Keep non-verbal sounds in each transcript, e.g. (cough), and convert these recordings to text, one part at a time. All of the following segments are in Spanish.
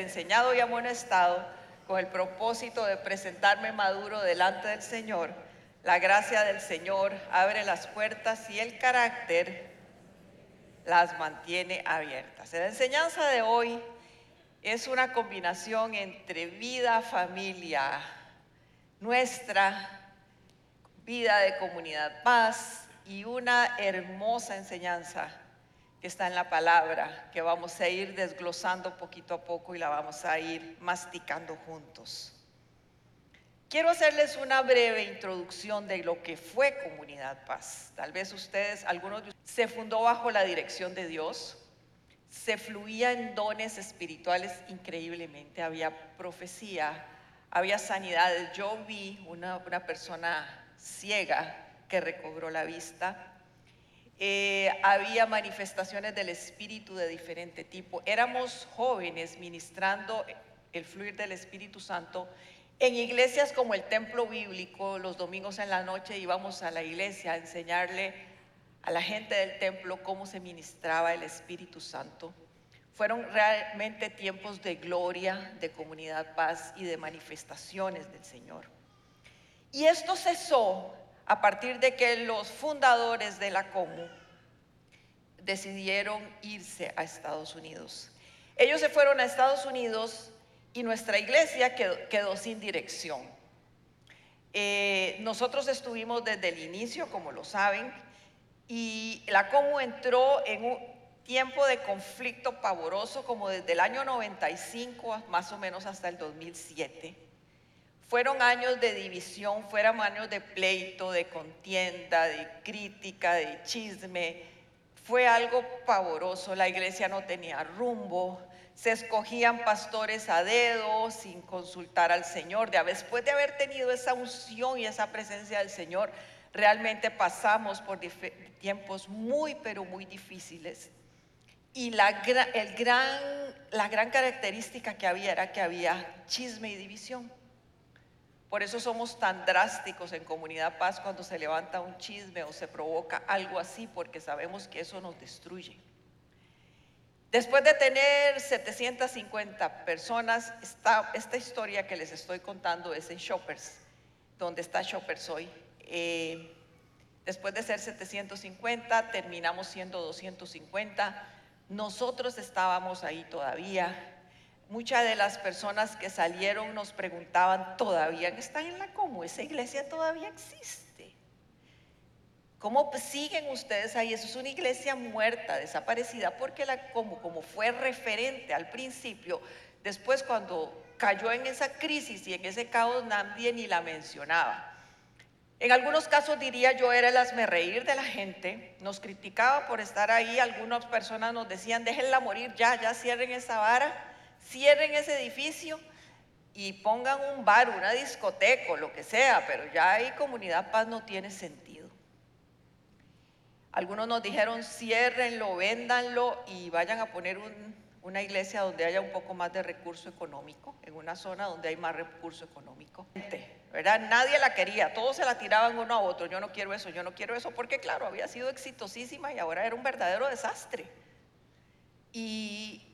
enseñado y amonestado con el propósito de presentarme maduro delante del Señor. La gracia del Señor abre las puertas y el carácter las mantiene abiertas. La enseñanza de hoy es una combinación entre vida, familia, nuestra vida de comunidad paz y una hermosa enseñanza que está en la palabra, que vamos a ir desglosando poquito a poco y la vamos a ir masticando juntos. Quiero hacerles una breve introducción de lo que fue Comunidad Paz. Tal vez ustedes, algunos de ustedes, se fundó bajo la dirección de Dios, se fluía en dones espirituales increíblemente, había profecía, había sanidades. Yo vi una, una persona ciega que recobró la vista. Eh, había manifestaciones del Espíritu de diferente tipo. Éramos jóvenes ministrando el fluir del Espíritu Santo en iglesias como el templo bíblico. Los domingos en la noche íbamos a la iglesia a enseñarle a la gente del templo cómo se ministraba el Espíritu Santo. Fueron realmente tiempos de gloria, de comunidad paz y de manifestaciones del Señor. Y esto cesó a partir de que los fundadores de la COMU decidieron irse a Estados Unidos. Ellos se fueron a Estados Unidos y nuestra iglesia quedó, sin dirección. Eh, nosotros estuvimos desde el inicio, como lo saben, y la COMU entró en un tiempo de conflicto pavoroso como desde el año 95 más o menos hasta el 2007 fueron años de división, fueron años de pleito, de contienda, de crítica, de chisme. Fue algo pavoroso, la iglesia no tenía rumbo, se escogían pastores a dedo sin consultar al Señor. Después de haber tenido esa unción y esa presencia del Señor, realmente pasamos por tiempos muy, pero muy difíciles. Y la, el gran, la gran característica que había era que había chisme y división. Por eso somos tan drásticos en Comunidad Paz cuando se levanta un chisme o se provoca algo así, porque sabemos que eso nos destruye. Después de tener 750 personas, esta, historia que les estoy contando es en Shoppers, donde está Shoppers hoy. Eh, después de ser 750, terminamos siendo 250. Nosotros estábamos ahí todavía. Muchas de las personas que salieron nos preguntaban, ¿todavía están en la como? ¿Esa iglesia todavía existe? ¿Cómo siguen ustedes ahí? Eso es una iglesia muerta, desaparecida, porque la como, como fue referente al principio, después cuando cayó en esa crisis y en ese caos nadie ni la mencionaba. En algunos casos diría yo era el asme reír de la gente, nos criticaba por estar ahí, algunas personas nos decían déjenla morir ya, ya cierren esa vara cierren ese edificio y pongan un bar, una discoteca, lo que sea, pero ya ahí comunidad paz no tiene sentido. Algunos nos dijeron ciérrenlo, véndanlo y vayan a poner una iglesia donde haya un poco más de recurso económico, en una zona donde hay más recurso económico. ¿verdad? Nadie la quería, todos se la tiraban uno a otro, yo no quiero eso, yo no quiero eso, porque claro, había sido exitosísima y ahora era un verdadero desastre. Y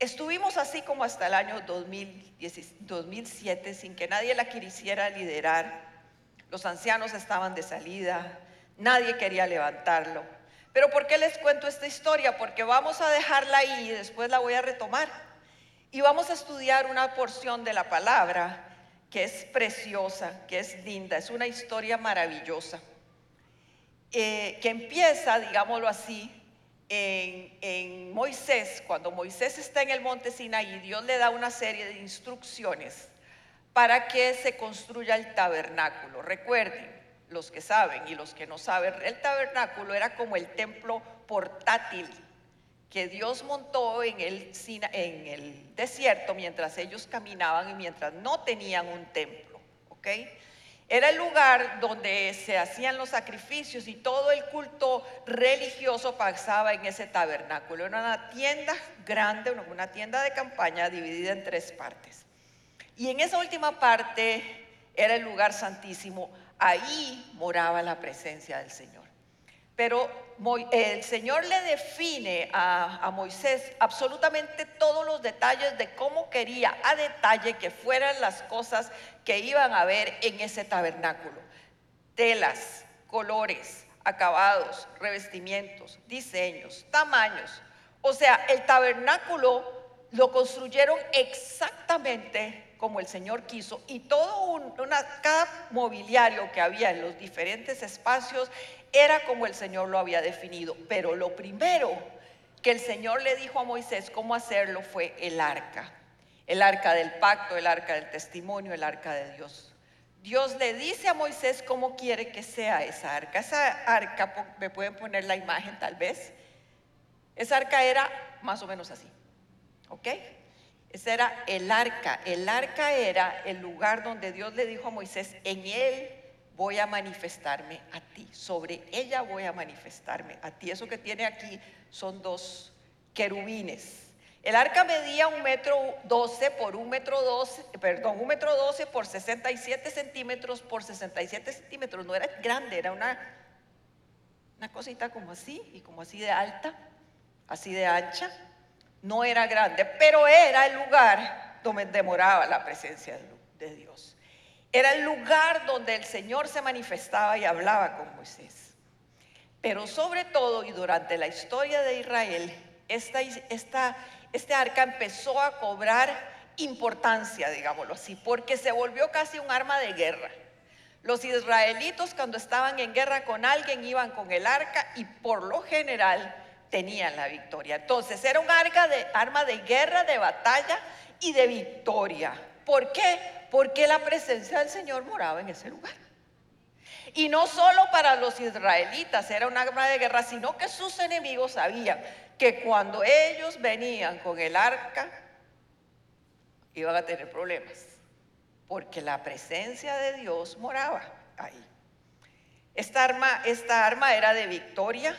Estuvimos así como hasta el año 2007 sin que nadie la quisiera liderar. Los ancianos estaban de salida, nadie quería levantarlo. Pero ¿por qué les cuento esta historia? Porque vamos a dejarla ahí y después la voy a retomar. Y vamos a estudiar una porción de la palabra que es preciosa, que es linda, es una historia maravillosa, eh, que empieza, digámoslo así, en, Moisés, cuando Moisés está en el monte Sinaí, Dios le da una serie de instrucciones para que se construya el tabernáculo. Recuerden, los que saben y los que no saben, el tabernáculo era como el templo portátil que Dios montó en el, en el desierto mientras ellos caminaban y mientras no tenían un templo. ¿ok? Era el lugar donde se hacían los sacrificios y todo el culto religioso pasaba en ese tabernáculo. Era una tienda grande, una tienda de campaña dividida en tres partes. Y en esa última parte era el lugar santísimo. Ahí moraba la presencia del Señor. Pero el Señor le define a, Moisés absolutamente todos los detalles de cómo quería a detalle que fueran las cosas que iban a ver en ese tabernáculo. Telas, colores, acabados, revestimientos, diseños, tamaños. O sea, el tabernáculo lo construyeron exactamente como el Señor quiso y todo un, cada mobiliario que había en los diferentes espacios era como el Señor lo había definido. Pero lo primero que el Señor le dijo a Moisés cómo hacerlo fue el arca. El arca del pacto, el arca del testimonio, el arca de Dios. Dios le dice a Moisés cómo quiere que sea esa arca. Esa arca, me pueden poner la imagen tal vez. Esa arca era más o menos así. ¿Ok? Ese era el arca. El arca era el lugar donde Dios le dijo a Moisés, en él voy a manifestarme a ti, sobre ella voy a manifestarme a ti. Eso que tiene aquí son dos querubines. El arca medía un metro doce por un metro doce, perdón, un metro doce por 67 centímetros por 67 centímetros. No era grande, era una, una cosita como así y como así de alta, así de ancha no era grande, pero era el lugar donde demoraba la presencia de Dios. Era el lugar donde el Señor se manifestaba y hablaba con Moisés. Pero sobre todo y durante la historia de Israel, este arca empezó a cobrar importancia, digámoslo así, porque se volvió casi un arma de guerra. Los israelitos cuando estaban en guerra con alguien iban con el arca y por lo general tenían la victoria. Entonces era un arma de, arma de guerra, de batalla y de victoria. ¿Por qué? Porque la presencia del Señor moraba en ese lugar. Y no solo para los israelitas era un arma de guerra, sino que sus enemigos sabían que cuando ellos venían con el arca, iban a tener problemas, porque la presencia de Dios moraba ahí. Esta arma, esta arma era de victoria,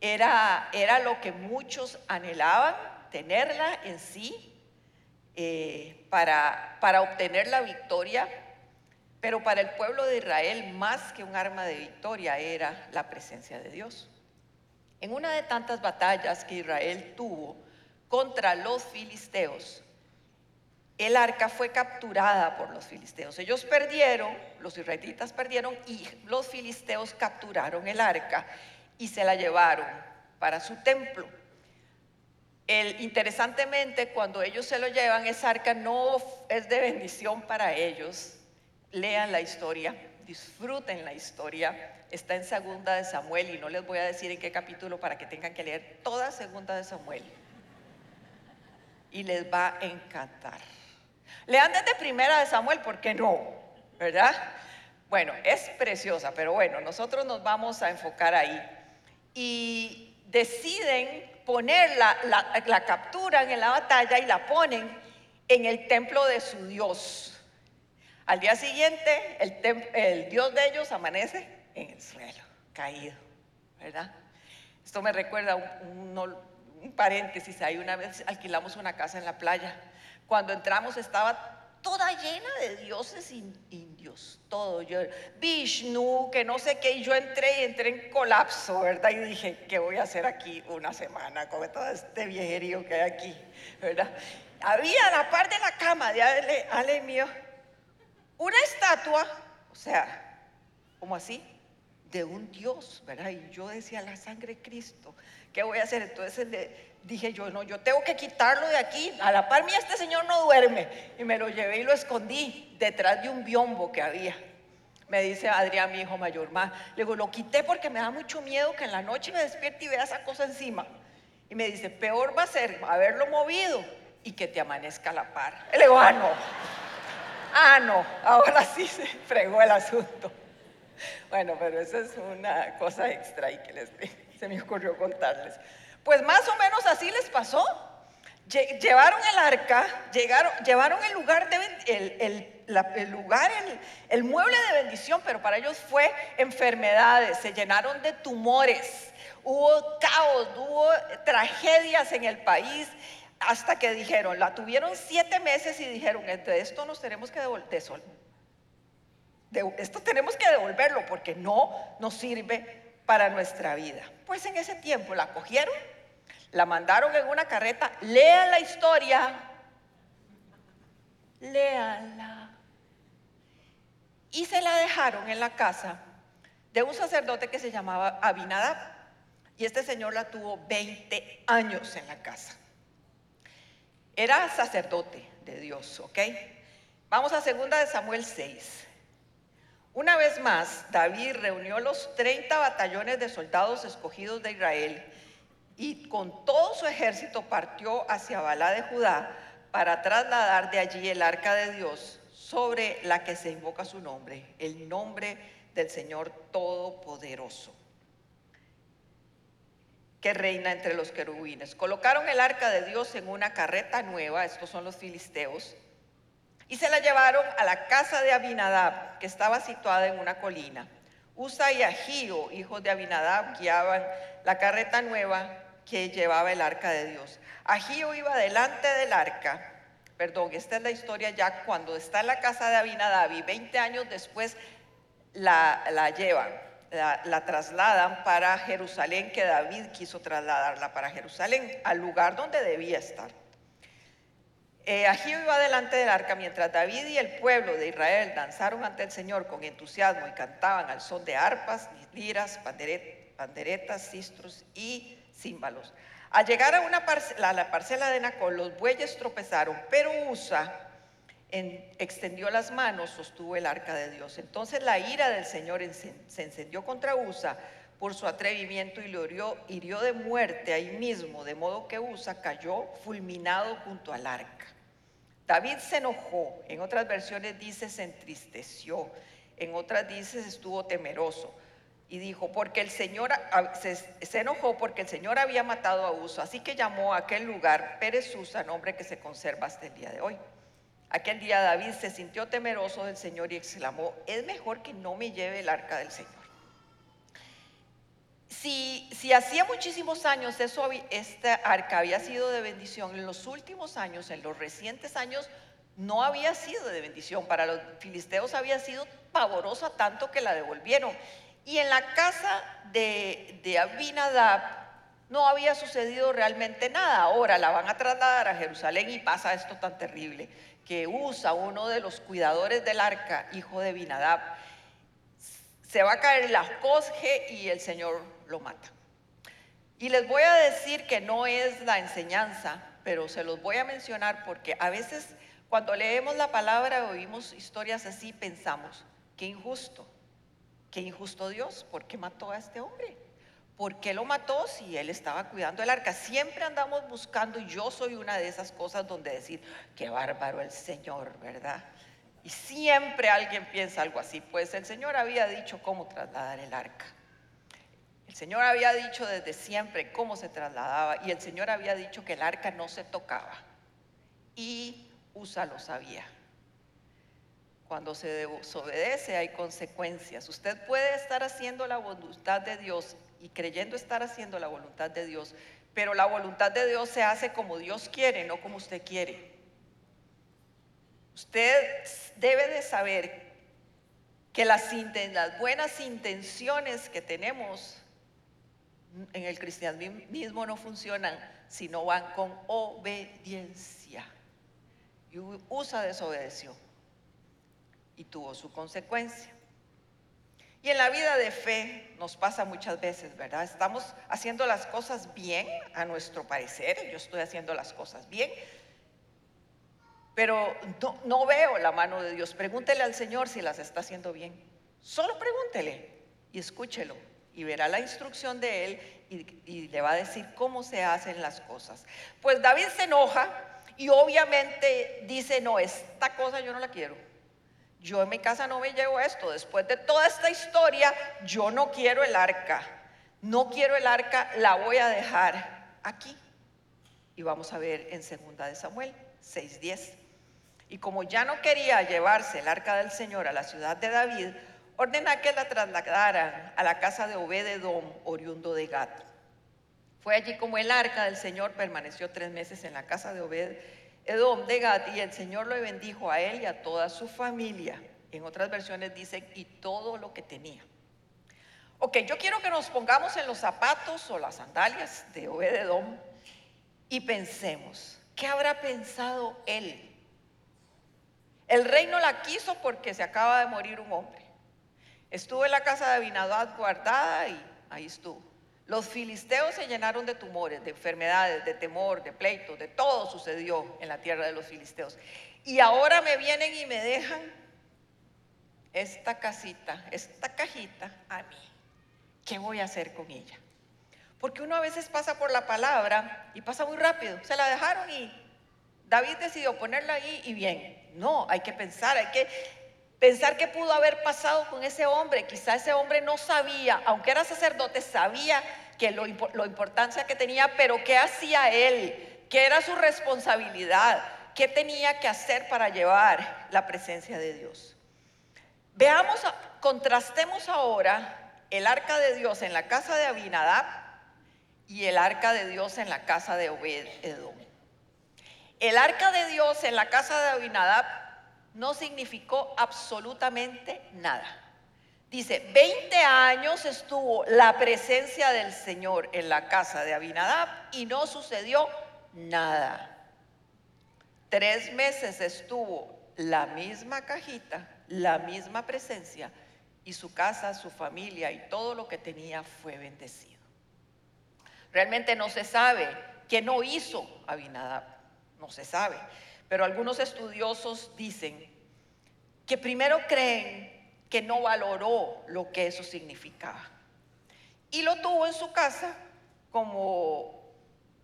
era, era lo que muchos anhelaban, tenerla en sí eh, para, para obtener la victoria, pero para el pueblo de Israel más que un arma de victoria era la presencia de Dios. En una de tantas batallas que Israel tuvo contra los filisteos, el arca fue capturada por los filisteos. Ellos perdieron, los israelitas perdieron y los filisteos capturaron el arca y se la llevaron para su templo. El, interesantemente, cuando ellos se lo llevan, esa arca no es de bendición para ellos. Lean la historia, disfruten la historia. Está en Segunda de Samuel y no les voy a decir en qué capítulo para que tengan que leer toda Segunda de Samuel. Y les va a encantar. Lean desde Primera de Samuel, ¿por qué no? ¿Verdad? Bueno, es preciosa, pero bueno, nosotros nos vamos a enfocar ahí y deciden ponerla, la, capturan en la batalla y la ponen en el templo de su Dios. Al día siguiente, el, Dios de ellos amanece en el suelo, caído, ¿verdad? Esto me recuerda un, un, un, paréntesis, ahí una vez alquilamos una casa en la playa. Cuando entramos estaba toda llena de dioses indios, todo. Yo, Vishnu, que no sé qué, y yo entré y entré en colapso, ¿verdad? Y dije, ¿qué voy a hacer aquí una semana con todo este viejerío que hay aquí, ¿verdad? Había a la par de la cama de Ale, mío una estatua, o sea, como así, de un Dios, ¿verdad? Y yo decía, la sangre de Cristo, ¿qué voy a hacer? Entonces dije yo, no, yo tengo que quitarlo de aquí. A la par mía este señor no duerme. Y me lo llevé y lo escondí detrás de un biombo que había. Me dice Adrián, mi hijo mayor, más. Le digo, lo quité porque me da mucho miedo que en la noche me despierte y vea esa cosa encima. Y me dice, peor va a ser haberlo movido y que te amanezca a la par. Le digo, ah, no. Ah, no. Ahora sí se fregó el asunto. Bueno, pero eso es una cosa extra y que les, (laughs) se me ocurrió contarles. Pues más o menos así les pasó. Llevaron el arca, llegaron, llevaron el lugar, de, el, lugar el, mueble de bendición, pero para ellos fue enfermedades, se llenaron de tumores, hubo caos, hubo tragedias en el país, hasta que dijeron, la tuvieron siete meses y dijeron, de esto nos tenemos que devolver, esto tenemos que devolverlo porque no nos sirve para nuestra vida. Pues en ese tiempo la cogieron, la mandaron en una carreta, lean la historia, léanla. Y se la dejaron en la casa de un sacerdote que se llamaba Abinadab. Y este señor la tuvo 20 años en la casa. Era sacerdote de Dios, ¿ok? Vamos a 2 de Samuel 6. Una vez más, David reunió los 30 batallones de soldados escogidos de Israel y con todo su ejército partió hacia Balá de Judá para trasladar de allí el arca de Dios sobre la que se invoca su nombre, el nombre del Señor Todopoderoso, que reina entre los querubines. Colocaron el arca de Dios en una carreta nueva, estos son los filisteos, y se la llevaron a la casa de Abinadab, que estaba situada en una colina. Usa y Agío, hijos de Abinadab, guiaban la carreta nueva que llevaba el arca de Dios. Agío iba delante del arca, perdón, esta es la historia ya cuando está en la casa de Abinadab y 20 años después la, la llevan, la, la trasladan para Jerusalén, que David quiso trasladarla para Jerusalén, al lugar donde debía estar. Eh, iba delante del arca mientras David y el pueblo de Israel danzaron ante el Señor con entusiasmo y cantaban al son de arpas, liras, panderetas, cistros y Al llegar a, una la parcela de Nacol, los bueyes tropezaron, pero Usa extendió las manos, sostuvo el arca de Dios. Entonces la ira del Señor se encendió contra Usa por su atrevimiento y lo hirió, hirió de muerte ahí mismo, de modo que Usa cayó fulminado junto al arca. David se enojó, en otras versiones dice se entristeció, en otras dice estuvo temeroso y dijo, porque el Señor se, enojó porque el Señor había matado a Uso, así que llamó a aquel lugar Pérez Usa, nombre que se conserva hasta el día de hoy. Aquel día David se sintió temeroso del Señor y exclamó, es mejor que no me lleve el arca del Señor. Si, hacía muchísimos años eso, esta arca había sido de bendición, en los últimos años, en los recientes años, no había sido de bendición. Para los filisteos había sido pavorosa tanto que la devolvieron. Y en la casa de, de Abinadab no había sucedido realmente nada. Ahora la van a trasladar a Jerusalén y pasa esto tan terrible, que usa uno de los cuidadores del arca, hijo de Abinadab, se va a caer la cosje y el Señor lo mata. Y les voy a decir que no es la enseñanza, pero se los voy a mencionar porque a veces cuando leemos la palabra oímos historias así, pensamos, qué injusto, qué injusto Dios, ¿por qué mató a este hombre? ¿Por qué lo mató si él estaba cuidando el arca? Siempre andamos buscando, y yo soy una de esas cosas donde decir, qué bárbaro el Señor, ¿verdad? Y siempre alguien piensa algo así, pues el Señor había dicho cómo trasladar el arca. El Señor había dicho desde siempre cómo se trasladaba y el Señor había dicho que el arca no se tocaba. Y Usa lo sabía. Cuando se desobedece hay consecuencias. Usted puede estar haciendo la voluntad de Dios y creyendo estar haciendo la voluntad de Dios, pero la voluntad de Dios se hace como Dios quiere, no como usted quiere. Usted debe de saber que las, buenas intenciones que tenemos en el cristianismo no funcionan si no van con obediencia. Y Usa desobedeció y tuvo su consecuencia. Y en la vida de fe nos pasa muchas veces, ¿verdad? Estamos haciendo las cosas bien a nuestro parecer, yo estoy haciendo las cosas bien, pero no, veo la mano de Dios. Pregúntele al Señor si las está haciendo bien. Solo pregúntele y escúchelo y verá la instrucción de Él y, le va a decir cómo se hacen las cosas. Pues David se enoja y obviamente dice, no, esta cosa yo no la quiero. Yo en mi casa no me llevo esto. Después de toda esta historia, yo no quiero el arca. No quiero el arca, la voy a dejar aquí. Y vamos a ver en segunda de Samuel 6:10. Y como ya no quería llevarse el arca del Señor a la ciudad de David, ordena que la trasladaran a la casa de Obededom, oriundo de Gat. Fue allí como el arca del Señor permaneció tres meses en la casa de Obededom de Gat y el Señor lo bendijo a él y a toda su familia. En otras versiones dice, y todo lo que tenía. Ok, yo quiero que nos pongamos en los zapatos o las sandalias de Obededom y pensemos, ¿qué habrá pensado él? El rey no la quiso porque se acaba de morir un hombre. Estuvo en la casa de Abinadad guardada y ahí estuvo. Los filisteos se llenaron de tumores, de enfermedades, de temor, de pleitos, de todo sucedió en la tierra de los filisteos. Y ahora me vienen y me dejan esta casita, esta cajita a mí. ¿Qué voy a hacer con ella? Porque uno a veces pasa por la palabra y pasa muy rápido. Se la dejaron y David decidió ponerla ahí y bien. No, hay que pensar, hay que pensar qué pudo haber pasado con ese hombre. Quizá ese hombre no sabía, aunque era sacerdote, sabía que lo, lo importancia que tenía, pero qué hacía él, qué era su responsabilidad, qué tenía que hacer para llevar la presencia de Dios. Veamos, contrastemos ahora el arca de Dios en la casa de Abinadab y el arca de Dios en la casa de Obed Edom. El arca de Dios en la casa de Abinadab no significó absolutamente nada. Dice, 20 años estuvo la presencia del Señor en la casa de Abinadab y no sucedió nada. Tres meses estuvo la misma cajita la misma presencia y su casa, su familia y todo lo que tenía fue bendecido. Realmente no se sabe qué no hizo Abinadab, no se sabe, pero algunos estudiosos dicen que primero creen que no valoró lo que eso significaba. Y lo tuvo en su casa como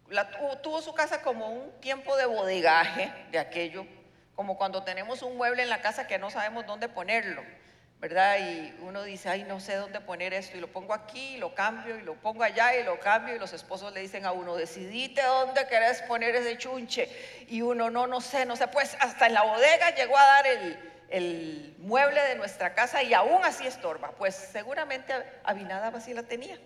la, tuvo su casa como un tiempo de bodegaje de aquello como cuando tenemos un mueble en la casa que no sabemos dónde ponerlo, ¿verdad? Y uno dice, ay, no sé dónde poner esto, y lo pongo aquí, y lo cambio, y lo pongo allá, y lo cambio, y los esposos le dicen a uno, decidite dónde querés poner ese chunche, y uno, no, no sé, no sé, pues hasta en la bodega llegó a dar el, mueble de nuestra casa, y aún así estorba, pues seguramente Abinadab así la tenía.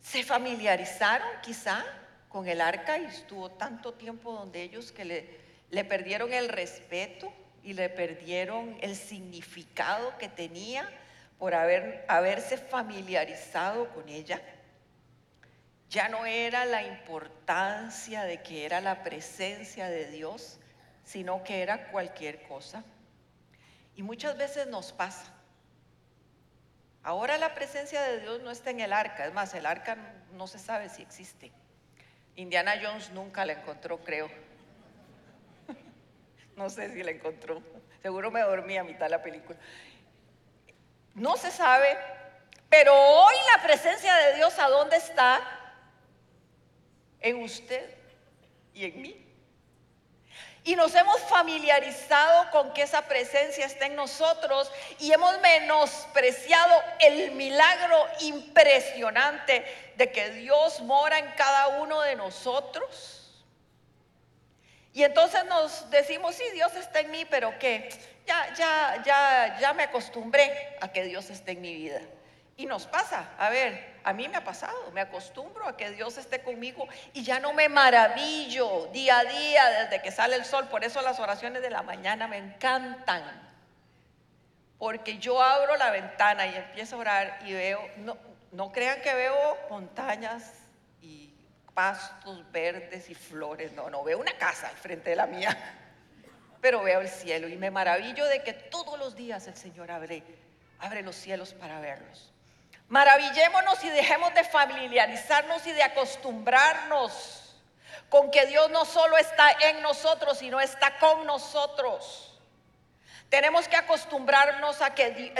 Se familiarizaron quizá con el arca y estuvo tanto tiempo donde ellos que le, le perdieron el respeto y le perdieron el significado que tenía por haber, haberse familiarizado con ella. Ya no era la importancia de que era la presencia de Dios, sino que era cualquier cosa. Y muchas veces nos pasa. Ahora la presencia de Dios no está en el arca, es más, el arca no se sabe si existe. Indiana Jones nunca la encontró, creo. No sé si la encontró. Seguro me dormí a mitad de la película. No se sabe, pero hoy la presencia de Dios, ¿a dónde está? En usted y en mí. Y nos hemos familiarizado con que esa presencia está en nosotros y hemos menospreciado el milagro impresionante de que Dios mora en cada uno de nosotros. Y entonces nos decimos, sí, Dios está en mí, pero ¿qué? Ya, ya, ya, ya me acostumbré a que Dios esté en mi vida. Y nos pasa, a ver, a mí me ha pasado, me acostumbro a que Dios esté conmigo y ya no me maravillo día a día desde que sale el sol. Por eso las oraciones de la mañana me encantan. Porque yo abro la ventana y empiezo a orar y veo, no, no crean que veo montañas pastos verdes y flores, no, no, veo una casa al frente de la mía, (laughs) pero veo el cielo y me maravillo de que todos los días el Señor abre, abre los cielos para verlos. Maravillémonos y dejemos de familiarizarnos y de acostumbrarnos con que Dios no solo está en nosotros, sino está con nosotros. Tenemos que acostumbrarnos a que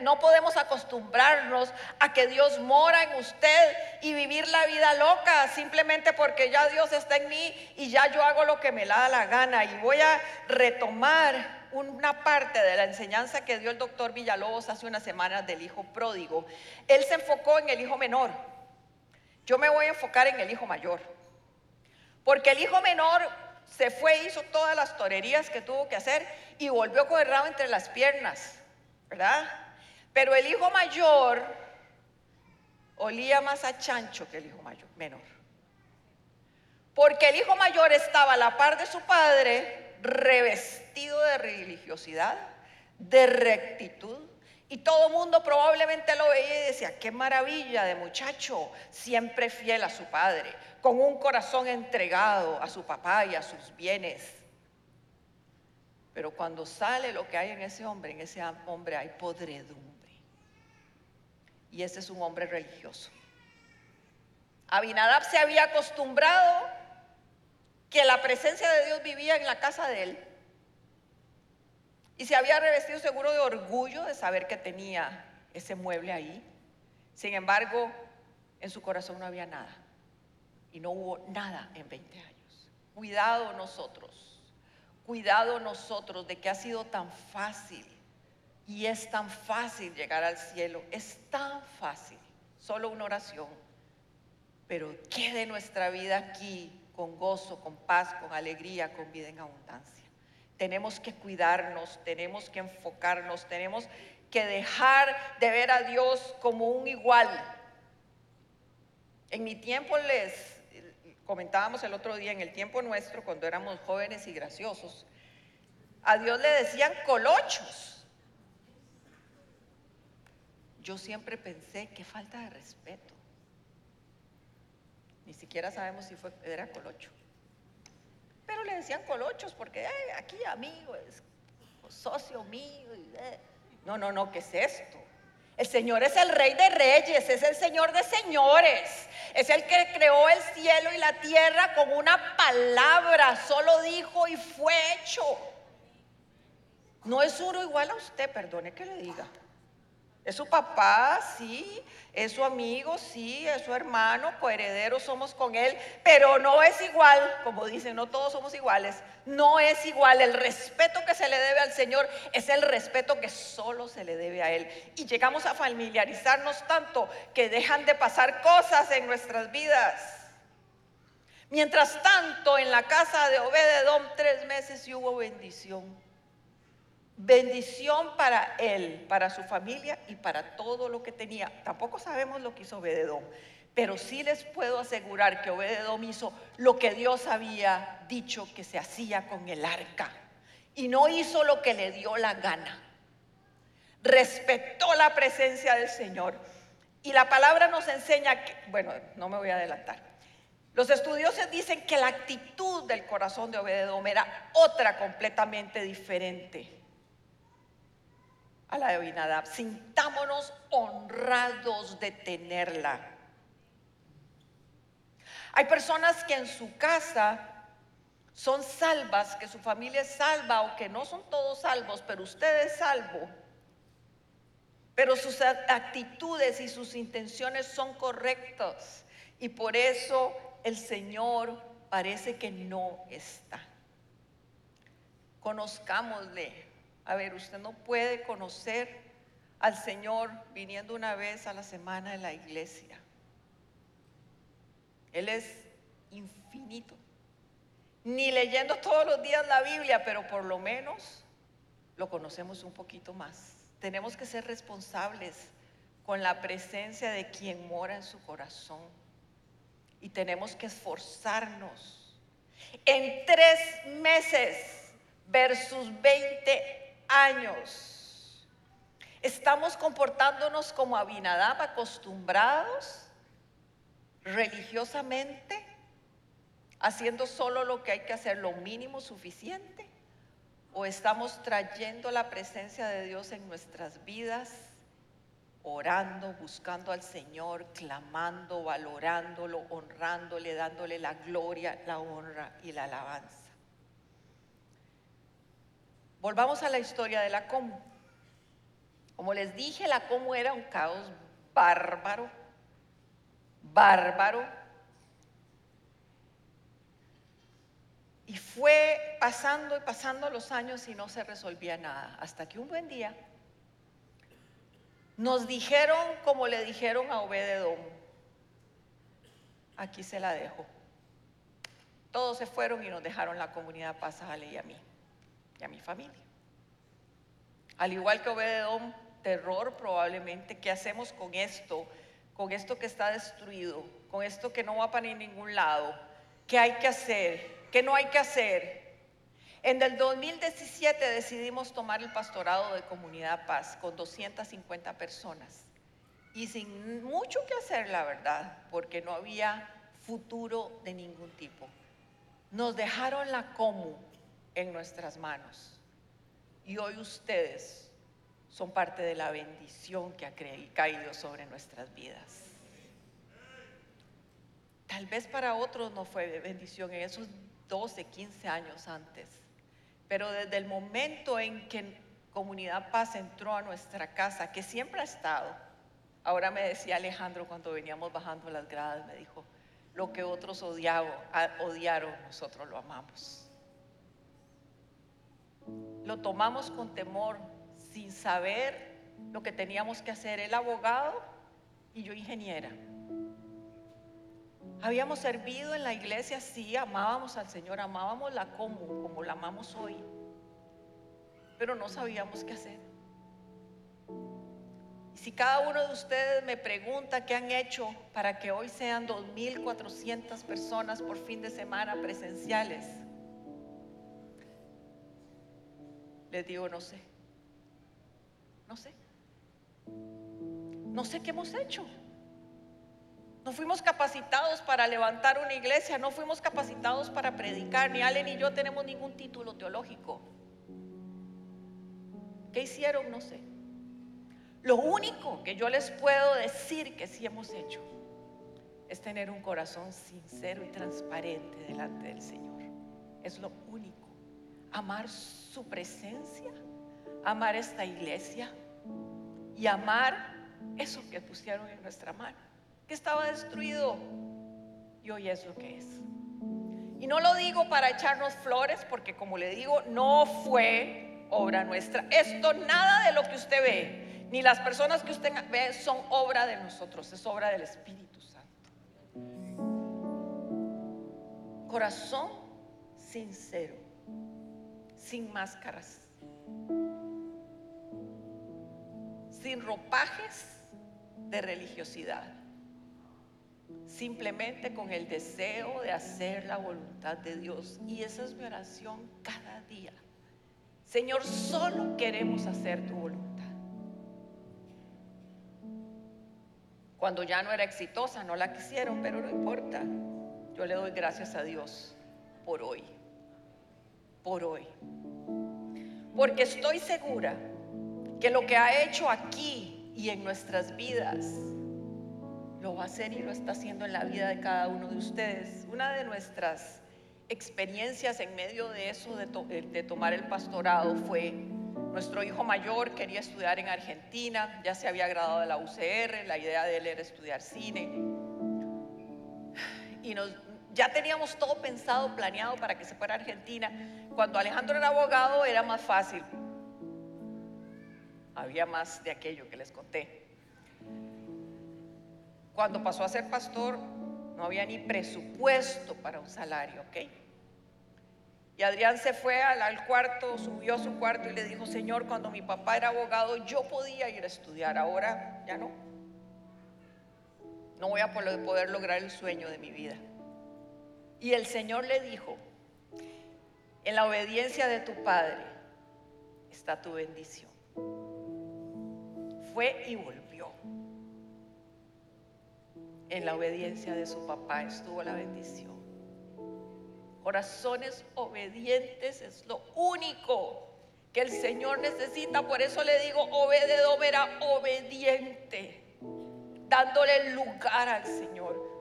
no podemos acostumbrarnos a que Dios mora en usted y vivir la vida loca simplemente porque ya Dios está en mí y ya yo hago lo que me da la gana y voy a retomar una parte de la enseñanza que dio el doctor Villalobos hace unas semanas del hijo pródigo, él se enfocó en el hijo menor. Yo me voy a enfocar en el hijo mayor. Porque el hijo menor se fue, hizo todas las torerías que tuvo que hacer y volvió con entre las piernas, ¿verdad? Pero el hijo mayor olía más a chancho que el hijo mayor, menor. Porque el hijo mayor estaba a la par de su padre, revestido de religiosidad, de rectitud. Y todo el mundo probablemente lo veía y decía, qué maravilla de muchacho, siempre fiel a su padre, con un corazón entregado a su papá y a sus bienes. Pero cuando sale lo que hay en ese hombre, en ese hombre hay podredumbre. Y ese es un hombre religioso. Abinadab se había acostumbrado que la presencia de Dios vivía en la casa de él. Y se había revestido seguro de orgullo de saber que tenía ese mueble ahí. Sin embargo, en su corazón no había nada. Y no hubo nada en 20 años. Cuidado nosotros, cuidado nosotros de que ha sido tan fácil y es tan fácil llegar al cielo. Es tan fácil, solo una oración. Pero quede nuestra vida aquí con gozo, con paz, con alegría, con vida en abundancia. Tenemos que cuidarnos, tenemos que enfocarnos, tenemos que dejar de ver a Dios como un igual. En mi tiempo les comentábamos el otro día, en el tiempo nuestro, cuando éramos jóvenes y graciosos, a Dios le decían colochos. Yo siempre pensé, qué falta de respeto. Ni siquiera sabemos si fue, era colocho. Le decían colochos porque aquí amigo, es socio mío. Eh. No, no, no, ¿qué es esto? El Señor es el rey de reyes, es el Señor de señores, es el que creó el cielo y la tierra con una palabra, solo dijo y fue hecho. No es uno igual a usted, perdone que le diga. Es su papá, sí, es su amigo, sí, es su hermano, coherederos somos con él, pero no es igual, como dicen, no todos somos iguales, no es igual. El respeto que se le debe al Señor es el respeto que solo se le debe a Él. Y llegamos a familiarizarnos tanto que dejan de pasar cosas en nuestras vidas. Mientras tanto, en la casa de Obededón tres meses y hubo bendición bendición para él, para su familia y para todo lo que tenía. Tampoco sabemos lo que hizo Obededón, pero sí les puedo asegurar que Obededón hizo lo que Dios había dicho que se hacía con el arca y no hizo lo que le dio la gana. Respetó la presencia del Señor. Y la palabra nos enseña que, bueno, no me voy a adelantar. Los estudiosos dicen que la actitud del corazón de Obededón era otra completamente diferente a la de Abinadab. Sintámonos honrados de tenerla. Hay personas que en su casa son salvas, que su familia es salva o que no son todos salvos, pero usted es salvo. Pero sus actitudes y sus intenciones son correctas y por eso el Señor parece que no está. Conozcámosle, a ver, usted no puede conocer al Señor viniendo una vez a la semana en la iglesia. Él es infinito. Ni leyendo todos los días la Biblia, pero por lo menos lo conocemos un poquito más. Tenemos que ser responsables con la presencia de quien mora en su corazón. Y tenemos que esforzarnos. En tres meses versus 20 años. Estamos comportándonos como Abinadab, acostumbrados religiosamente, haciendo solo lo que hay que hacer, lo mínimo suficiente, o estamos trayendo la presencia de Dios en nuestras vidas, orando, buscando al Señor, clamando, valorándolo, honrándole, dándole la gloria, la honra y la alabanza. Volvamos a la historia de la Como. Como les dije, la Como era un caos bárbaro, bárbaro. Y fue pasando y pasando los años y no se resolvía nada. Hasta que un buen día nos dijeron, como le dijeron a Obededón, aquí se la dejo. Todos se fueron y nos dejaron la comunidad Pasajale y a mí a mi familia. Al igual que Obededón, terror probablemente, ¿qué hacemos con esto? Con esto que está destruido, con esto que no va para ningún lado. ¿Qué hay que hacer? ¿Qué no hay que hacer? En el 2017 decidimos tomar el pastorado de Comunidad Paz con 250 personas y sin mucho que hacer, la verdad, porque no había futuro de ningún tipo. Nos dejaron la comu en nuestras manos y hoy ustedes son parte de la bendición que ha caído sobre nuestras vidas. Tal vez para otros no fue bendición en esos 12, 15 años antes, pero desde el momento en que Comunidad Paz entró a nuestra casa, que siempre ha estado, ahora me decía Alejandro cuando veníamos bajando las gradas, me dijo, lo que otros odiaron, odiaron nosotros lo amamos. Lo tomamos con temor, sin saber lo que teníamos que hacer. Él abogado y yo ingeniera. Habíamos servido en la iglesia, sí, amábamos al Señor, amábamos la como, como la amamos hoy, pero no sabíamos qué hacer. Y si cada uno de ustedes me pregunta qué han hecho para que hoy sean 2.400 personas por fin de semana presenciales, les digo, no sé, no sé, no sé qué hemos hecho. No fuimos capacitados para levantar una iglesia, no fuimos capacitados para predicar, ni Ale ni yo tenemos ningún título teológico. ¿Qué hicieron? No sé. Lo único que yo les puedo decir que sí hemos hecho es tener un corazón sincero y transparente delante del Señor. Es lo único. Amar su presencia, amar esta iglesia y amar eso que pusieron en nuestra mano que estaba destruido y hoy es lo que es. Y no lo digo para echarnos flores, porque como le digo, no fue obra nuestra. Esto, nada de lo que usted ve, ni las personas que usted ve, son obra de nosotros, es obra del Espíritu Santo. Corazón sincero, sin máscaras, sin ropajes de religiosidad simplemente con el deseo de hacer la voluntad de Dios. Y esa es mi oración cada día. Señor, solo queremos hacer tu voluntad. Cuando ya no era exitosa, no la quisieron, pero no importa. Yo le doy gracias a Dios por hoy. Por hoy. Porque estoy segura que lo que ha hecho aquí y en nuestras vidas lo va a hacer y lo está haciendo en la vida de cada uno de ustedes. Una de nuestras experiencias en medio de eso, de, tomar el pastorado, fue nuestro hijo mayor quería estudiar en Argentina, ya se había graduado de la UCR, la idea de él era estudiar cine. Y nos, ya teníamos todo pensado, planeado para que se fuera a Argentina. Cuando Alejandro era abogado era más fácil. Había más de aquello que les conté. Cuando pasó a ser pastor, no había ni presupuesto para un salario, ¿ok? Y Adrián se fue al, cuarto, subió a su cuarto y le dijo, Señor, cuando mi papá era abogado, yo podía ir a estudiar, ahora ya no. No voy a poder lograr el sueño de mi vida. Y el Señor le dijo, en la obediencia de tu Padre está tu bendición. Fue y volvió. En la obediencia de su papá estuvo la bendición. Corazones obedientes es lo único que el Señor necesita. Por eso le digo, obededor era obediente, dándole lugar al Señor.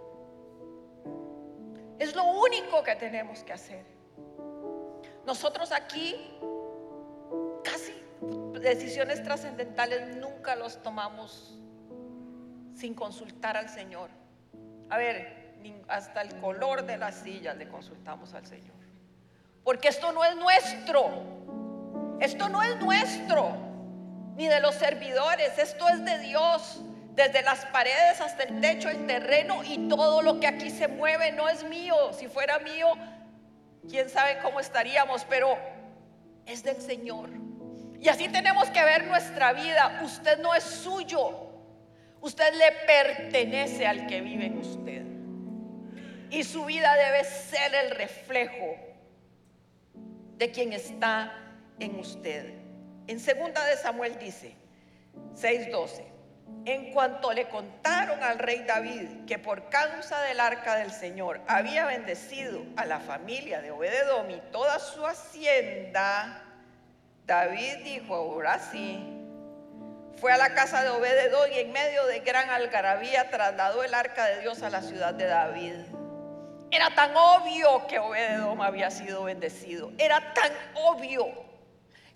Es lo único que tenemos que hacer. Nosotros aquí casi decisiones trascendentales nunca los tomamos sin consultar al Señor. A ver, hasta el color de las sillas le consultamos al Señor. Porque esto no es nuestro. Esto no es nuestro. Ni de los servidores. Esto es de Dios. Desde las paredes hasta el techo, el terreno y todo lo que aquí se mueve no es mío. Si fuera mío, quién sabe cómo estaríamos. Pero es del Señor. Y así tenemos que ver nuestra vida. Usted no es suyo. Usted le pertenece al que vive en usted. Y su vida debe ser el reflejo de quien está en usted. En segunda de Samuel dice 6:12. En cuanto le contaron al rey David que por causa del arca del Señor había bendecido a la familia de Obededom y toda su hacienda, David dijo, ahora sí, fue a la casa de Obededom y en medio de gran algarabía trasladó el arca de Dios a la ciudad de David. Era tan obvio que Obededom había sido bendecido, era tan obvio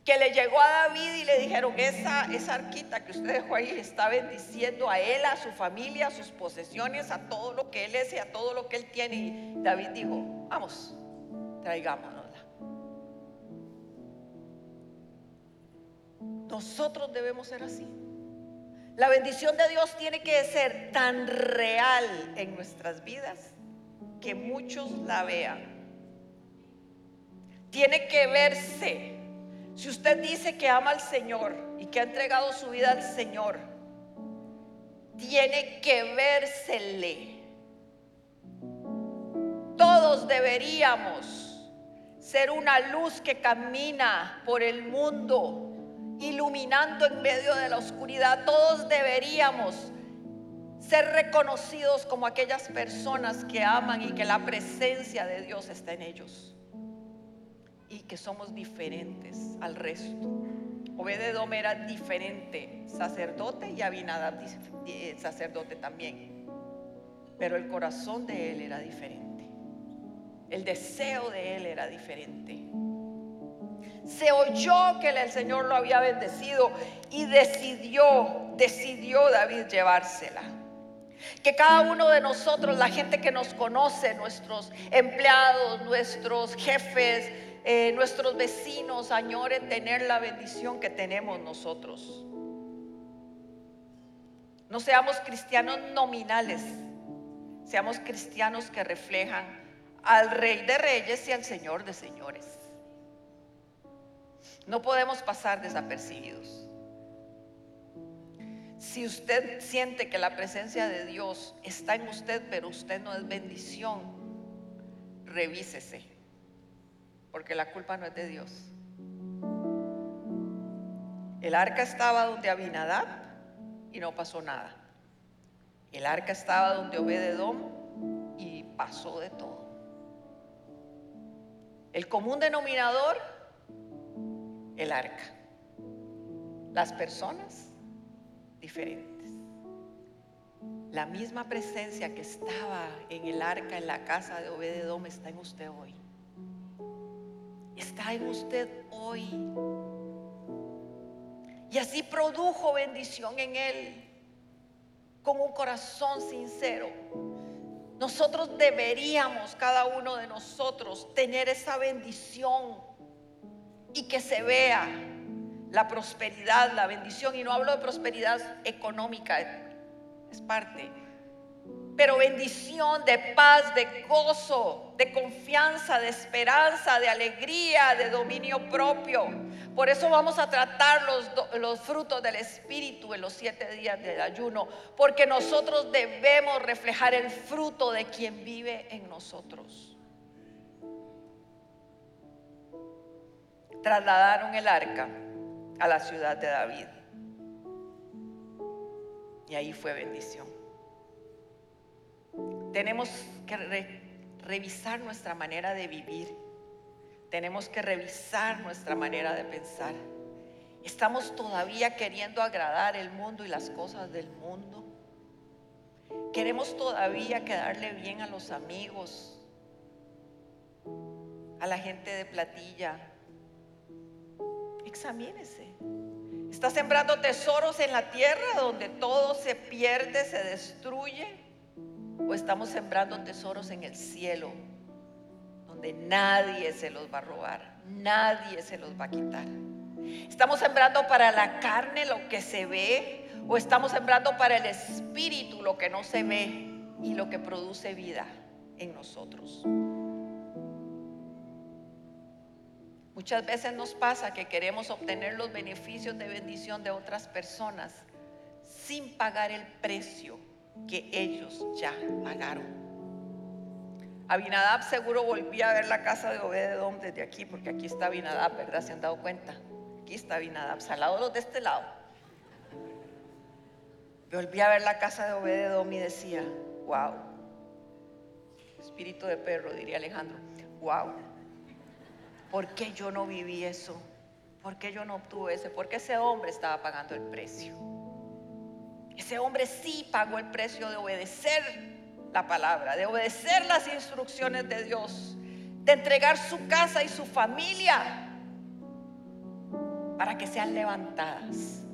que le llegó a David y le dijeron, esa, esa arquita que usted dejó ahí está bendiciendo a él, a su familia, a sus posesiones, a todo lo que él es y a todo lo que él tiene. Y David dijo, vamos, traigámonosla. Nosotros debemos ser así. La bendición de Dios tiene que ser tan real en nuestras vidas que muchos la vean. Tiene que verse si usted dice que ama al Señor y que ha entregado su vida al Señor, tiene que vérsele. Todos deberíamos ser una luz que camina por el mundo, iluminando en medio de la oscuridad. Todos deberíamos ser reconocidos como aquellas personas que aman y que la presencia de Dios está en ellos y que somos diferentes al resto. Obededom era diferente, sacerdote y Abinadab eh, sacerdote también. Pero el corazón de él era diferente. El deseo de él era diferente. Se oyó que el Señor lo había bendecido y decidió, decidió David llevársela. Que cada uno de nosotros, la gente que nos conoce, nuestros empleados, nuestros jefes, eh, nuestros vecinos añoren tener la bendición que tenemos nosotros. No seamos cristianos nominales, seamos cristianos que reflejan al Rey de Reyes y al Señor de Señores. No podemos pasar desapercibidos. Si usted siente que la presencia de Dios está en usted, pero usted no es bendición, revísese porque la culpa no es de Dios. El arca estaba donde Abinadab y no pasó nada. El arca estaba donde Obededom y pasó de todo. El común denominador, el arca. Las personas diferentes. La misma presencia que estaba en el arca en la casa de Obededom está en usted hoy está en usted hoy. Y así produjo bendición en él con un corazón sincero. Nosotros deberíamos, cada uno de nosotros, tener esa bendición y que se vea la prosperidad, la bendición. Y no hablo de prosperidad económica, es parte pero bendición de paz, de gozo, de confianza, de esperanza, de alegría, de dominio propio. Por eso vamos a tratar los, los frutos del Espíritu en los siete días del ayuno, porque nosotros debemos reflejar el fruto de quien vive en nosotros. Trasladaron el arca a la ciudad de David. Y ahí fue bendición. Tenemos que revisar nuestra manera de vivir. Tenemos que revisar nuestra manera de pensar. ¿Estamos todavía queriendo agradar el mundo y las cosas del mundo? ¿Queremos todavía quedarle bien a los amigos, a la gente de platilla? Examínese. ¿Está sembrando tesoros en la tierra donde todo se pierde, se destruye? O estamos sembrando tesoros en el cielo, donde nadie se los va a robar, nadie se los va a quitar. Estamos sembrando para la carne lo que se ve o estamos sembrando para el espíritu lo que no se ve y lo que produce vida en nosotros. Muchas veces nos pasa que queremos obtener los beneficios de bendición de otras personas sin pagar el precio que ellos ya pagaron. Abinadab seguro volvía a ver la casa de Obededom desde aquí, porque aquí está Abinadab, ¿verdad? ¿Se han dado cuenta? Aquí está Abinadab, al los de este lado. Volví a ver la casa de Obededom y decía, wow, espíritu de perro, diría Alejandro, wow, ¿por qué yo no viví eso? ¿Por qué yo no obtuve ese? Porque ese hombre estaba pagando el precio. Ese hombre sí pagó el precio de obedecer la palabra, de obedecer las instrucciones de Dios, de entregar su casa y su familia para que sean levantadas.